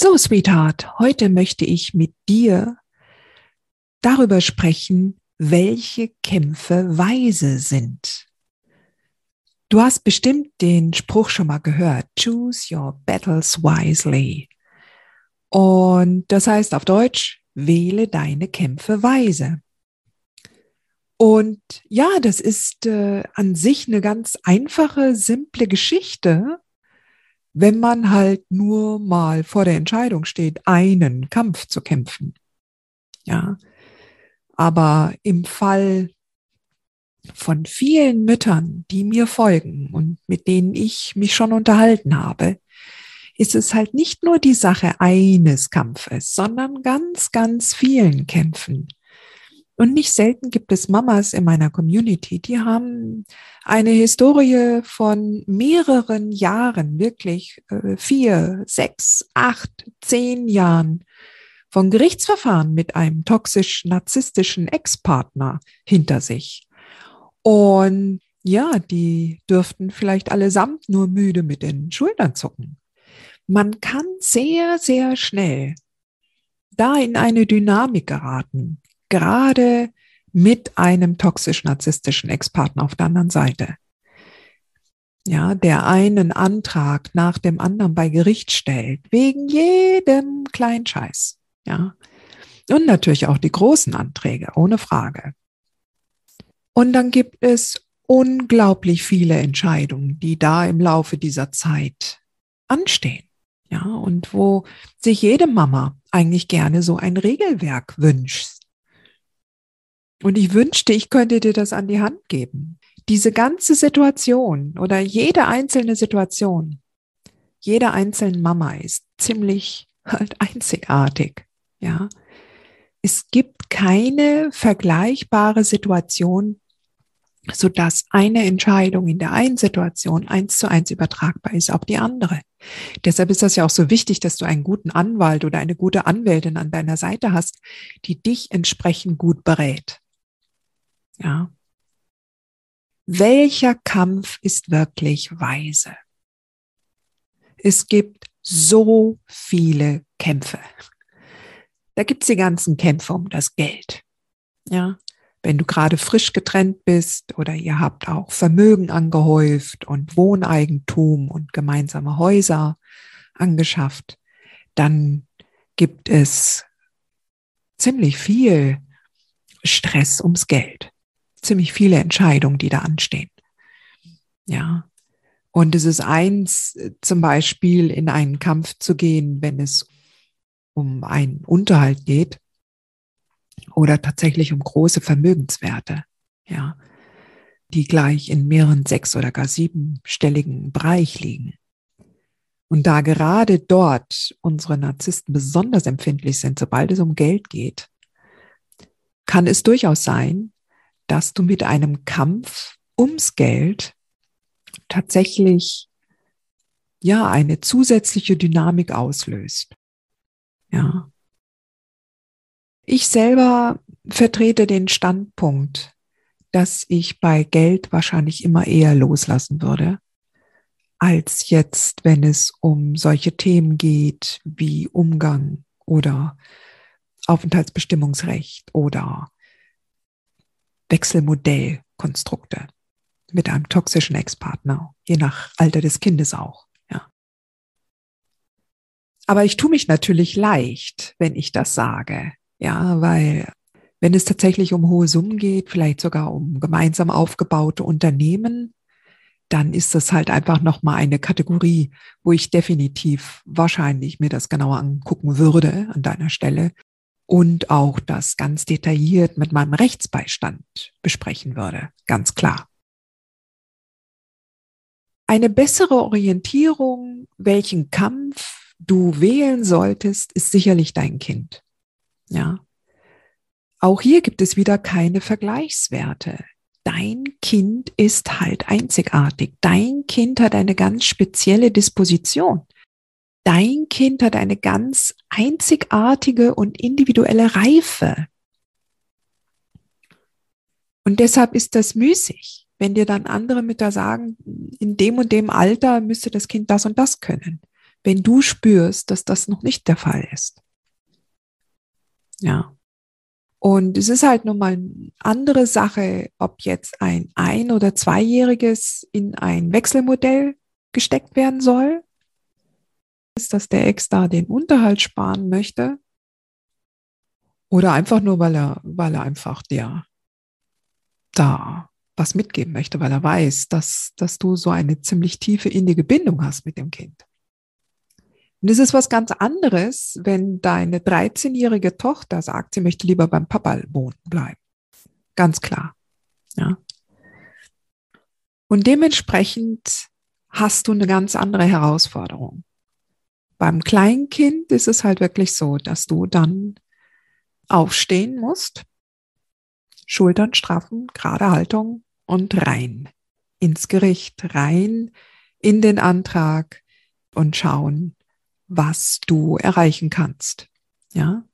So, Sweetheart, heute möchte ich mit dir darüber sprechen, welche Kämpfe weise sind. Du hast bestimmt den Spruch schon mal gehört, choose your battles wisely. Und das heißt auf Deutsch, wähle deine Kämpfe weise. Und ja, das ist äh, an sich eine ganz einfache, simple Geschichte, wenn man halt nur mal vor der Entscheidung steht, einen Kampf zu kämpfen. Ja. Aber im Fall von vielen Müttern, die mir folgen und mit denen ich mich schon unterhalten habe, ist es halt nicht nur die Sache eines Kampfes, sondern ganz, ganz vielen Kämpfen. Und nicht selten gibt es Mamas in meiner Community, die haben eine Historie von mehreren Jahren, wirklich äh, vier, sechs, acht, zehn Jahren von Gerichtsverfahren mit einem toxisch-narzisstischen Ex-Partner hinter sich. Und ja, die dürften vielleicht allesamt nur müde mit den Schultern zucken. Man kann sehr, sehr schnell da in eine Dynamik geraten, gerade mit einem toxisch-narzisstischen Ex-Partner auf der anderen Seite. Ja, der einen Antrag nach dem anderen bei Gericht stellt, wegen jedem Kleinscheiß. Ja. Und natürlich auch die großen Anträge, ohne Frage. Und dann gibt es unglaublich viele Entscheidungen, die da im Laufe dieser Zeit anstehen. Ja, und wo sich jede Mama eigentlich gerne so ein Regelwerk wünscht, und ich wünschte, ich könnte dir das an die Hand geben. Diese ganze Situation oder jede einzelne Situation, jeder einzelnen Mama ist ziemlich halt einzigartig. Ja. Es gibt keine vergleichbare Situation, so dass eine Entscheidung in der einen Situation eins zu eins übertragbar ist auf die andere. Deshalb ist das ja auch so wichtig, dass du einen guten Anwalt oder eine gute Anwältin an deiner Seite hast, die dich entsprechend gut berät. Ja. Welcher Kampf ist wirklich weise? Es gibt so viele Kämpfe. Da gibt's die ganzen Kämpfe um das Geld. Ja. Wenn du gerade frisch getrennt bist oder ihr habt auch Vermögen angehäuft und Wohneigentum und gemeinsame Häuser angeschafft, dann gibt es ziemlich viel Stress ums Geld ziemlich viele Entscheidungen, die da anstehen. Ja. Und es ist eins, zum Beispiel in einen Kampf zu gehen, wenn es um einen Unterhalt geht oder tatsächlich um große Vermögenswerte, ja, die gleich in mehreren sechs- oder gar siebenstelligen Bereich liegen. Und da gerade dort unsere Narzissten besonders empfindlich sind, sobald es um Geld geht, kann es durchaus sein, dass du mit einem Kampf ums Geld tatsächlich ja eine zusätzliche Dynamik auslöst. Ja. Ich selber vertrete den Standpunkt, dass ich bei Geld wahrscheinlich immer eher loslassen würde, als jetzt, wenn es um solche Themen geht wie Umgang oder Aufenthaltsbestimmungsrecht oder Wechselmodellkonstrukte mit einem toxischen Ex-Partner, je nach Alter des Kindes auch. Ja. Aber ich tue mich natürlich leicht, wenn ich das sage, ja, weil wenn es tatsächlich um hohe Summen geht, vielleicht sogar um gemeinsam aufgebaute Unternehmen, dann ist das halt einfach nochmal eine Kategorie, wo ich definitiv wahrscheinlich mir das genauer angucken würde an deiner Stelle und auch das ganz detailliert mit meinem Rechtsbeistand besprechen würde. Ganz klar. Eine bessere Orientierung, welchen Kampf du wählen solltest, ist sicherlich dein Kind. Ja. Auch hier gibt es wieder keine Vergleichswerte dein Kind ist halt einzigartig. Dein Kind hat eine ganz spezielle Disposition. Dein Kind hat eine ganz einzigartige und individuelle Reife. Und deshalb ist das müßig, wenn dir dann andere Mütter sagen, in dem und dem Alter müsste das Kind das und das können. Wenn du spürst, dass das noch nicht der Fall ist. Ja. Und es ist halt nun mal eine andere Sache, ob jetzt ein ein- oder zweijähriges in ein Wechselmodell gesteckt werden soll. Ist, dass der Ex da den Unterhalt sparen möchte. Oder einfach nur, weil er, weil er einfach der da was mitgeben möchte, weil er weiß, dass, dass du so eine ziemlich tiefe innige Bindung hast mit dem Kind. Und es ist was ganz anderes, wenn deine 13-jährige Tochter sagt, sie möchte lieber beim Papa wohnen bleiben. Ganz klar. Ja. Und dementsprechend hast du eine ganz andere Herausforderung. Beim Kleinkind ist es halt wirklich so, dass du dann aufstehen musst, Schultern straffen, gerade Haltung und rein ins Gericht, rein in den Antrag und schauen, was du erreichen kannst. Ja.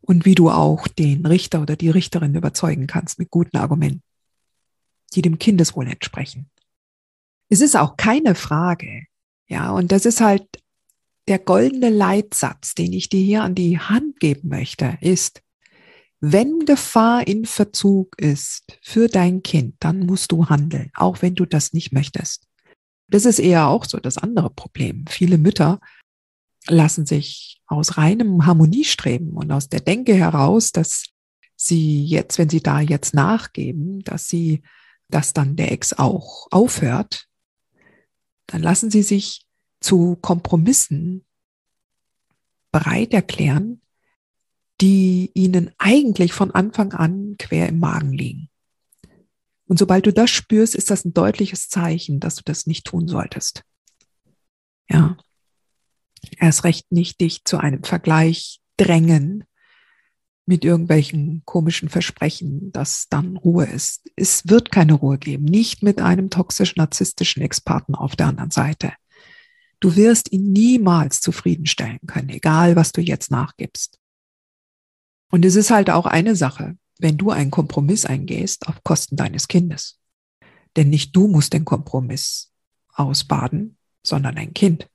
Und wie du auch den Richter oder die Richterin überzeugen kannst mit guten Argumenten, die dem Kindeswohl entsprechen. Es ist auch keine Frage. Ja. Und das ist halt der goldene Leitsatz, den ich dir hier an die Hand geben möchte, ist, wenn Gefahr in Verzug ist für dein Kind, dann musst du handeln, auch wenn du das nicht möchtest. Das ist eher auch so das andere Problem. Viele Mütter lassen sich aus reinem Harmoniestreben und aus der Denke heraus, dass sie jetzt, wenn sie da jetzt nachgeben, dass sie, dass dann der Ex auch aufhört, dann lassen sie sich zu Kompromissen bereit erklären, die ihnen eigentlich von Anfang an quer im Magen liegen. Und sobald du das spürst, ist das ein deutliches Zeichen, dass du das nicht tun solltest. Ja erst recht nicht dich zu einem Vergleich drängen mit irgendwelchen komischen Versprechen, dass dann Ruhe ist. Es wird keine Ruhe geben, nicht mit einem toxisch-narzisstischen Experten auf der anderen Seite. Du wirst ihn niemals zufriedenstellen können, egal was du jetzt nachgibst. Und es ist halt auch eine Sache, wenn du einen Kompromiss eingehst auf Kosten deines Kindes. Denn nicht du musst den Kompromiss ausbaden, sondern dein Kind.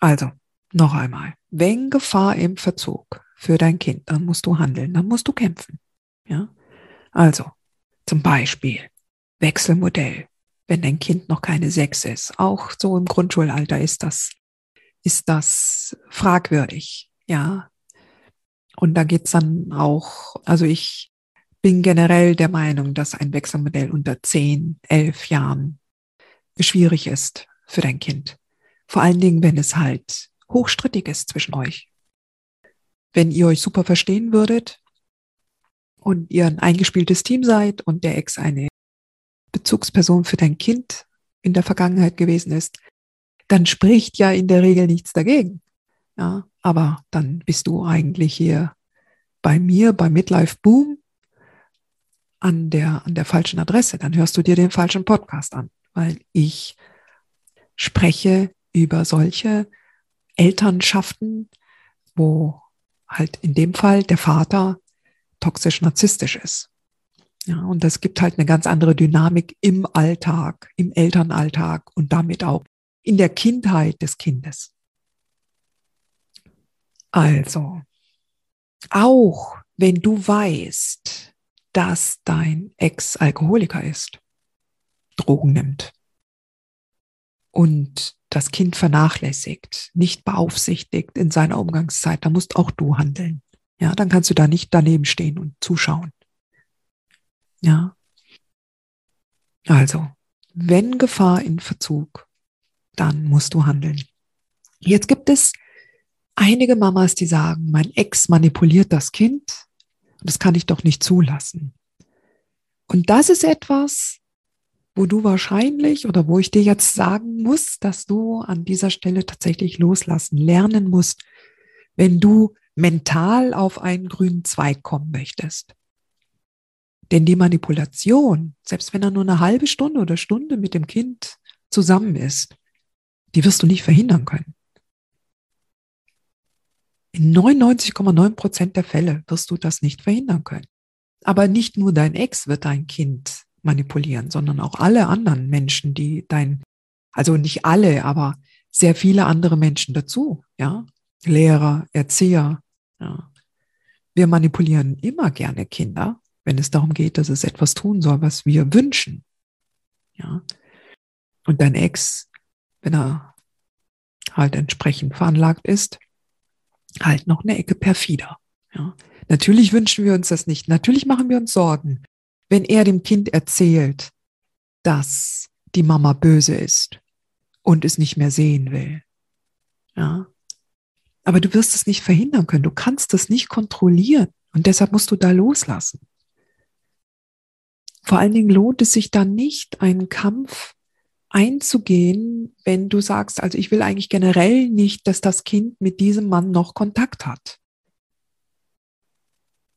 Also, noch einmal, wenn Gefahr im Verzug für dein Kind, dann musst du handeln, dann musst du kämpfen. Ja? Also, zum Beispiel Wechselmodell, wenn dein Kind noch keine sechs ist, auch so im Grundschulalter ist das, ist das fragwürdig. Ja. Und da geht's dann auch, also ich bin generell der Meinung, dass ein Wechselmodell unter zehn, elf Jahren schwierig ist für dein Kind. Vor allen Dingen, wenn es halt hochstrittig ist zwischen euch. Wenn ihr euch super verstehen würdet und ihr ein eingespieltes Team seid und der Ex eine Bezugsperson für dein Kind in der Vergangenheit gewesen ist, dann spricht ja in der Regel nichts dagegen. Ja, aber dann bist du eigentlich hier bei mir, bei Midlife Boom, an der, an der falschen Adresse. Dann hörst du dir den falschen Podcast an, weil ich spreche über solche Elternschaften, wo halt in dem Fall der Vater toxisch-narzisstisch ist. Ja, und das gibt halt eine ganz andere Dynamik im Alltag, im Elternalltag und damit auch in der Kindheit des Kindes. Also, auch wenn du weißt, dass dein Ex Alkoholiker ist, Drogen nimmt und das Kind vernachlässigt, nicht beaufsichtigt in seiner Umgangszeit, da musst auch du handeln. Ja, dann kannst du da nicht daneben stehen und zuschauen. Ja. Also, wenn Gefahr in Verzug, dann musst du handeln. Jetzt gibt es einige Mamas, die sagen, mein Ex manipuliert das Kind und das kann ich doch nicht zulassen. Und das ist etwas, wo du wahrscheinlich oder wo ich dir jetzt sagen muss, dass du an dieser Stelle tatsächlich loslassen, lernen musst, wenn du mental auf einen grünen Zweig kommen möchtest. Denn die Manipulation, selbst wenn er nur eine halbe Stunde oder Stunde mit dem Kind zusammen ist, die wirst du nicht verhindern können. In 99,9 Prozent der Fälle wirst du das nicht verhindern können. Aber nicht nur dein Ex wird dein Kind manipulieren, sondern auch alle anderen Menschen, die dein, also nicht alle, aber sehr viele andere Menschen dazu, ja. Lehrer, Erzieher, ja. Wir manipulieren immer gerne Kinder, wenn es darum geht, dass es etwas tun soll, was wir wünschen. Ja. Und dein Ex, wenn er halt entsprechend veranlagt ist, halt noch eine Ecke perfider. Ja. Natürlich wünschen wir uns das nicht. Natürlich machen wir uns Sorgen, wenn er dem Kind erzählt, dass die Mama böse ist und es nicht mehr sehen will. Ja. Aber du wirst es nicht verhindern können. Du kannst es nicht kontrollieren. Und deshalb musst du da loslassen. Vor allen Dingen lohnt es sich dann nicht, einen Kampf einzugehen, wenn du sagst, also ich will eigentlich generell nicht, dass das Kind mit diesem Mann noch Kontakt hat.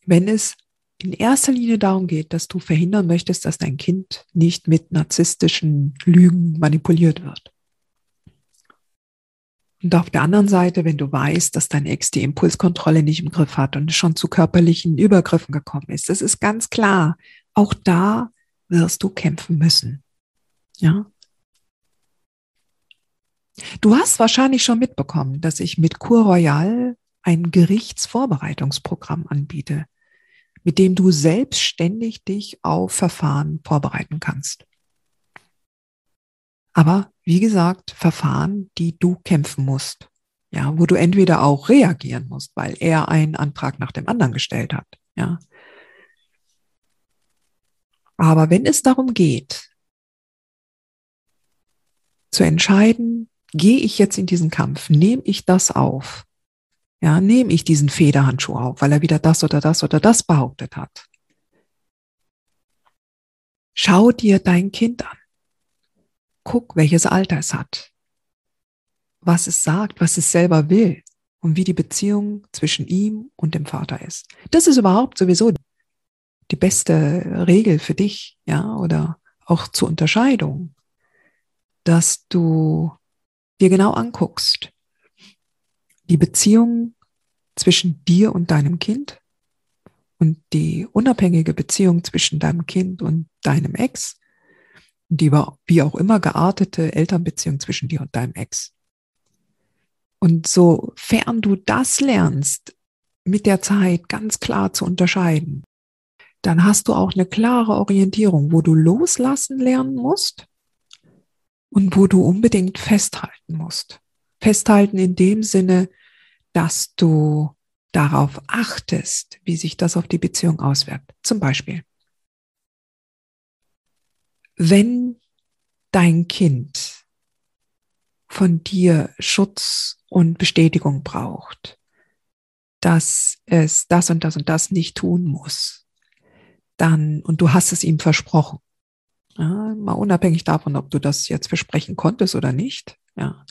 Wenn es in erster Linie darum geht, dass du verhindern möchtest, dass dein Kind nicht mit narzisstischen Lügen manipuliert wird. Und auf der anderen Seite, wenn du weißt, dass dein Ex die Impulskontrolle nicht im Griff hat und schon zu körperlichen Übergriffen gekommen ist, das ist ganz klar. Auch da wirst du kämpfen müssen. Ja. Du hast wahrscheinlich schon mitbekommen, dass ich mit Cour Royal ein Gerichtsvorbereitungsprogramm anbiete mit dem du selbstständig dich auf Verfahren vorbereiten kannst. Aber wie gesagt, Verfahren, die du kämpfen musst. Ja, wo du entweder auch reagieren musst, weil er einen Antrag nach dem anderen gestellt hat. Ja. Aber wenn es darum geht, zu entscheiden, gehe ich jetzt in diesen Kampf, nehme ich das auf, ja, nehme ich diesen Federhandschuh auf, weil er wieder das oder das oder das behauptet hat. Schau dir dein Kind an. Guck, welches Alter es hat. Was es sagt, was es selber will und wie die Beziehung zwischen ihm und dem Vater ist. Das ist überhaupt sowieso die beste Regel für dich, ja, oder auch zur Unterscheidung, dass du dir genau anguckst, die Beziehung zwischen dir und deinem Kind und die unabhängige Beziehung zwischen deinem Kind und deinem Ex, die wie auch immer geartete Elternbeziehung zwischen dir und deinem Ex. Und sofern du das lernst, mit der Zeit ganz klar zu unterscheiden, dann hast du auch eine klare Orientierung, wo du loslassen lernen musst und wo du unbedingt festhalten musst. Festhalten in dem Sinne, dass du darauf achtest, wie sich das auf die Beziehung auswirkt. Zum Beispiel, wenn dein Kind von dir Schutz und Bestätigung braucht, dass es das und das und das nicht tun muss, dann, und du hast es ihm versprochen, ja, mal unabhängig davon, ob du das jetzt versprechen konntest oder nicht, ja,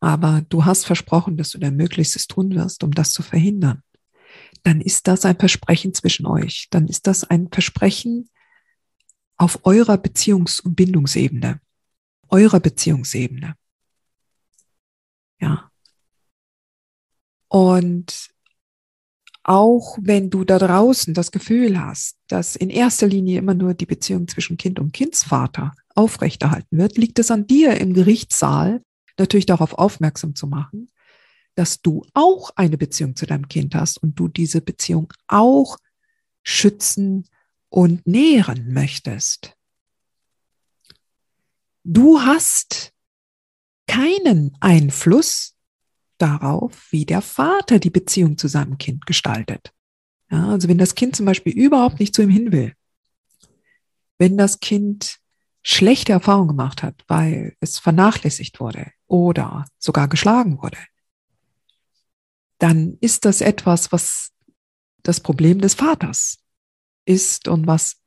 aber du hast versprochen, dass du dein Möglichstes tun wirst, um das zu verhindern, dann ist das ein Versprechen zwischen euch. Dann ist das ein Versprechen auf eurer Beziehungs- und Bindungsebene, eurer Beziehungsebene. Ja. Und auch wenn du da draußen das Gefühl hast, dass in erster Linie immer nur die Beziehung zwischen Kind und Kindsvater aufrechterhalten wird, liegt es an dir im Gerichtssaal, natürlich darauf aufmerksam zu machen, dass du auch eine Beziehung zu deinem Kind hast und du diese Beziehung auch schützen und nähren möchtest. Du hast keinen Einfluss darauf, wie der Vater die Beziehung zu seinem Kind gestaltet. Ja, also wenn das Kind zum Beispiel überhaupt nicht zu ihm hin will, wenn das Kind schlechte Erfahrungen gemacht hat, weil es vernachlässigt wurde oder sogar geschlagen wurde, dann ist das etwas, was das Problem des Vaters ist und was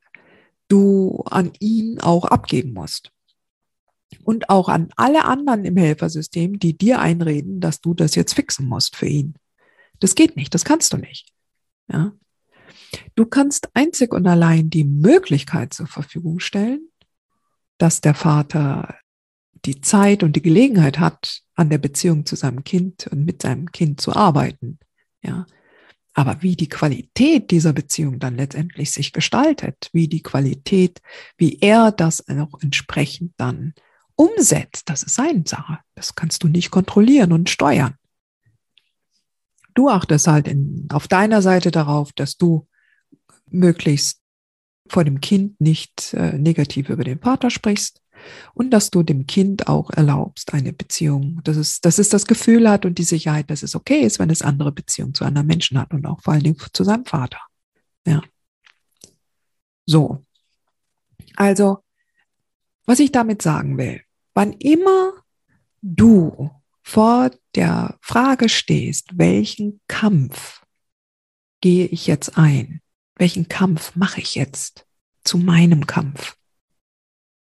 du an ihn auch abgeben musst. Und auch an alle anderen im Helfersystem, die dir einreden, dass du das jetzt fixen musst für ihn. Das geht nicht, das kannst du nicht. Ja? Du kannst einzig und allein die Möglichkeit zur Verfügung stellen, dass der Vater die Zeit und die Gelegenheit hat, an der Beziehung zu seinem Kind und mit seinem Kind zu arbeiten. Ja. Aber wie die Qualität dieser Beziehung dann letztendlich sich gestaltet, wie die Qualität, wie er das auch entsprechend dann umsetzt, das ist seine Sache. Das kannst du nicht kontrollieren und steuern. Du achtest halt in, auf deiner Seite darauf, dass du möglichst vor dem Kind nicht äh, negativ über den Vater sprichst und dass du dem Kind auch erlaubst, eine Beziehung, dass es, dass es das Gefühl hat und die Sicherheit, dass es okay ist, wenn es andere Beziehungen zu anderen Menschen hat und auch vor allen Dingen zu seinem Vater. Ja. So. Also, was ich damit sagen will, wann immer du vor der Frage stehst, welchen Kampf gehe ich jetzt ein, welchen Kampf mache ich jetzt zu meinem Kampf?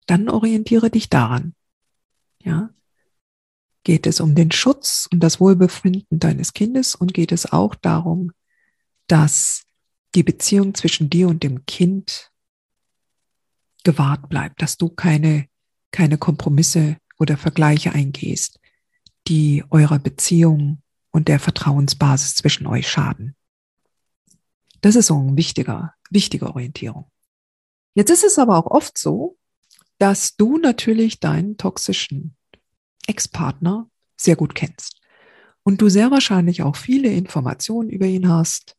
Dann orientiere dich daran. Ja? Geht es um den Schutz und das Wohlbefinden deines Kindes und geht es auch darum, dass die Beziehung zwischen dir und dem Kind gewahrt bleibt, dass du keine, keine Kompromisse oder Vergleiche eingehst, die eurer Beziehung und der Vertrauensbasis zwischen euch schaden. Das ist so ein wichtiger, wichtige Orientierung. Jetzt ist es aber auch oft so, dass du natürlich deinen toxischen Ex-Partner sehr gut kennst und du sehr wahrscheinlich auch viele Informationen über ihn hast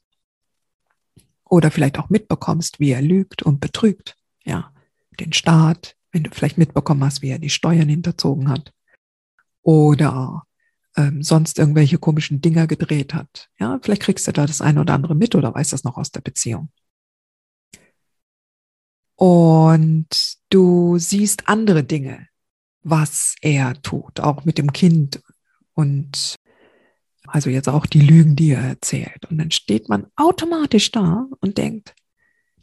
oder vielleicht auch mitbekommst, wie er lügt und betrügt. Ja, den Staat, wenn du vielleicht mitbekommen hast, wie er die Steuern hinterzogen hat oder ähm, sonst irgendwelche komischen Dinger gedreht hat. Ja, vielleicht kriegst du da das eine oder andere mit oder weißt das noch aus der Beziehung. Und du siehst andere Dinge, was er tut, auch mit dem Kind und also jetzt auch die Lügen, die er erzählt. Und dann steht man automatisch da und denkt,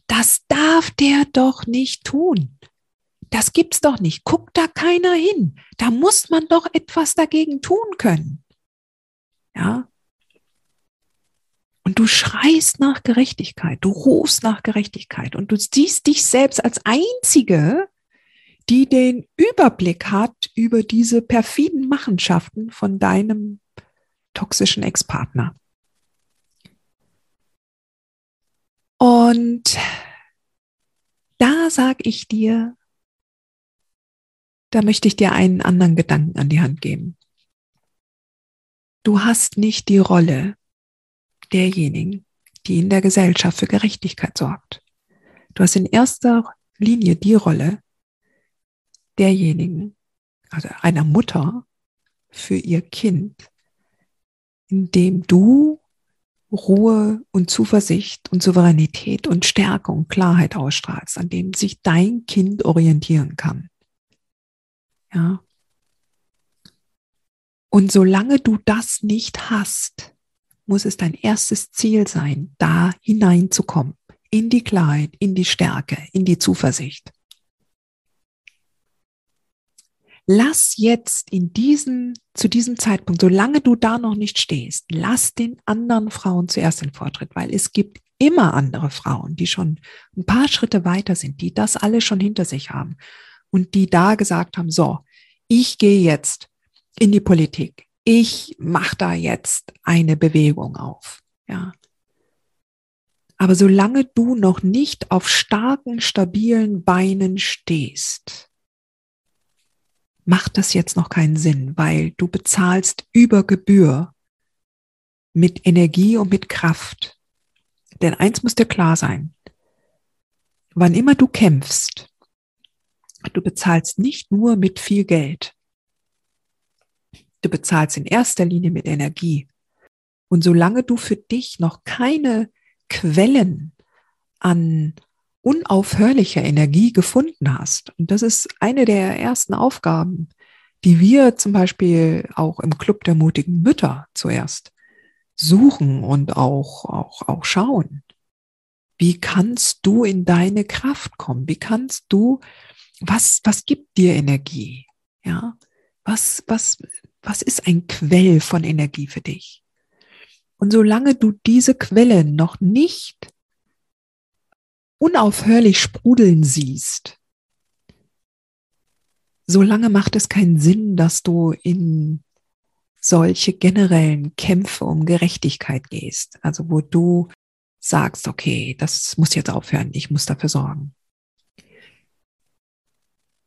das darf der doch nicht tun. Das gibt's doch nicht. Guckt da keiner hin. Da muss man doch etwas dagegen tun können. Ja. Und du schreist nach Gerechtigkeit, du rufst nach Gerechtigkeit und du siehst dich selbst als Einzige, die den Überblick hat über diese perfiden Machenschaften von deinem toxischen Ex-Partner. Und da sage ich dir, da möchte ich dir einen anderen Gedanken an die Hand geben. Du hast nicht die Rolle derjenigen, die in der Gesellschaft für Gerechtigkeit sorgt. Du hast in erster Linie die Rolle derjenigen, also einer Mutter für ihr Kind, indem du Ruhe und Zuversicht und Souveränität und Stärke und Klarheit ausstrahlst, an dem sich dein Kind orientieren kann. Ja. Und solange du das nicht hast, muss es dein erstes Ziel sein, da hineinzukommen, in die Klarheit, in die Stärke, in die Zuversicht. Lass jetzt in diesem, zu diesem Zeitpunkt, solange du da noch nicht stehst, lass den anderen Frauen zuerst den Vortritt, weil es gibt immer andere Frauen, die schon ein paar Schritte weiter sind, die das alle schon hinter sich haben und die da gesagt haben, so, ich gehe jetzt in die Politik. Ich mache da jetzt eine Bewegung auf. Ja. Aber solange du noch nicht auf starken, stabilen Beinen stehst, macht das jetzt noch keinen Sinn, weil du bezahlst über Gebühr mit Energie und mit Kraft. Denn eins muss dir klar sein. Wann immer du kämpfst, Du bezahlst nicht nur mit viel Geld. Du bezahlst in erster Linie mit Energie. Und solange du für dich noch keine Quellen an unaufhörlicher Energie gefunden hast. Und das ist eine der ersten Aufgaben, die wir zum Beispiel auch im Club der mutigen Mütter zuerst suchen und auch, auch, auch schauen. Wie kannst du in deine Kraft kommen? Wie kannst du, was, was gibt dir Energie? Ja, was, was, was ist ein Quell von Energie für dich? Und solange du diese Quelle noch nicht unaufhörlich sprudeln siehst, solange macht es keinen Sinn, dass du in solche generellen Kämpfe um Gerechtigkeit gehst. Also wo du sagst, okay, das muss jetzt aufhören, ich muss dafür sorgen.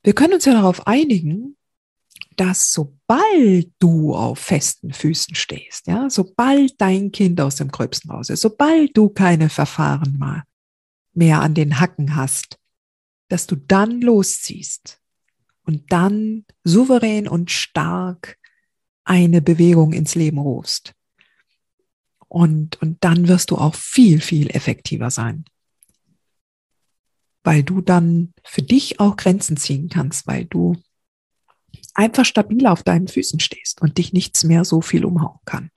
Wir können uns ja darauf einigen, dass sobald du auf festen Füßen stehst, ja, sobald dein Kind aus dem Gröbsten raus ist, sobald du keine Verfahren mehr an den Hacken hast, dass du dann losziehst und dann souverän und stark eine Bewegung ins Leben rufst. Und, und dann wirst du auch viel, viel effektiver sein. Weil du dann für dich auch Grenzen ziehen kannst, weil du einfach stabil auf deinen Füßen stehst und dich nichts mehr so viel umhauen kann.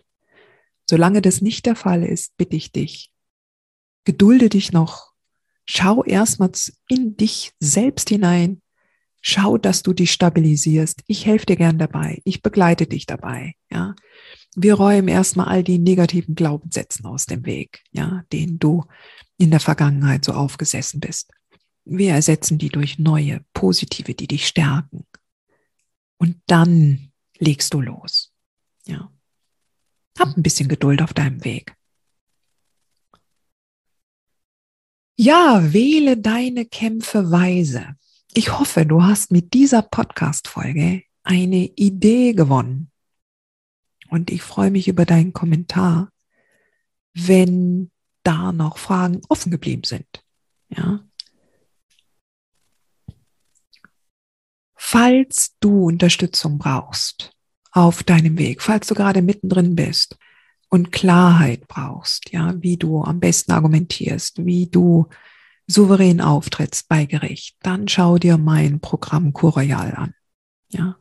Solange das nicht der Fall ist, bitte ich dich, gedulde dich noch, schau erstmal in dich selbst hinein, schau, dass du dich stabilisierst. Ich helfe dir gern dabei, ich begleite dich dabei, ja. Wir räumen erstmal all die negativen Glaubenssätzen aus dem Weg, ja, denen du in der Vergangenheit so aufgesessen bist. Wir ersetzen die durch neue, positive, die dich stärken, und dann legst du los. Ja. Hab ein bisschen Geduld auf deinem Weg. Ja, wähle deine Kämpfe weise. Ich hoffe, du hast mit dieser Podcast-Folge eine Idee gewonnen. Und ich freue mich über deinen Kommentar, wenn da noch Fragen offen geblieben sind. Ja. falls du Unterstützung brauchst auf deinem Weg, falls du gerade mittendrin bist und Klarheit brauchst, ja, wie du am besten argumentierst, wie du souverän auftrittst bei Gericht, dann schau dir mein Programm Curroyal an, ja.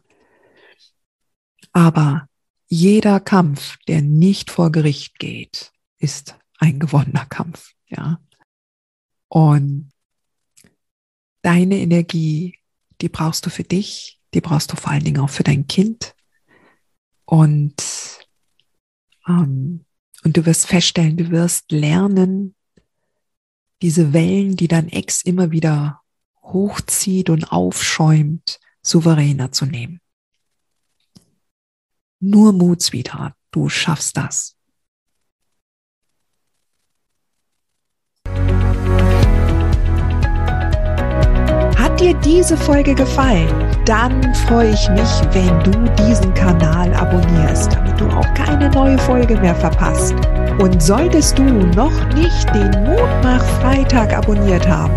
Aber jeder Kampf, der nicht vor Gericht geht, ist ein gewonnener Kampf, ja. Und deine Energie die brauchst du für dich, die brauchst du vor allen Dingen auch für dein Kind. Und, ähm, und du wirst feststellen, du wirst lernen, diese Wellen, die dein Ex immer wieder hochzieht und aufschäumt, souveräner zu nehmen. Nur Mut, Sweetheart, du schaffst das. Hat dir diese Folge gefallen? Dann freue ich mich, wenn du diesen Kanal abonnierst, damit du auch keine neue Folge mehr verpasst. Und solltest du noch nicht den Mutmach Freitag abonniert haben,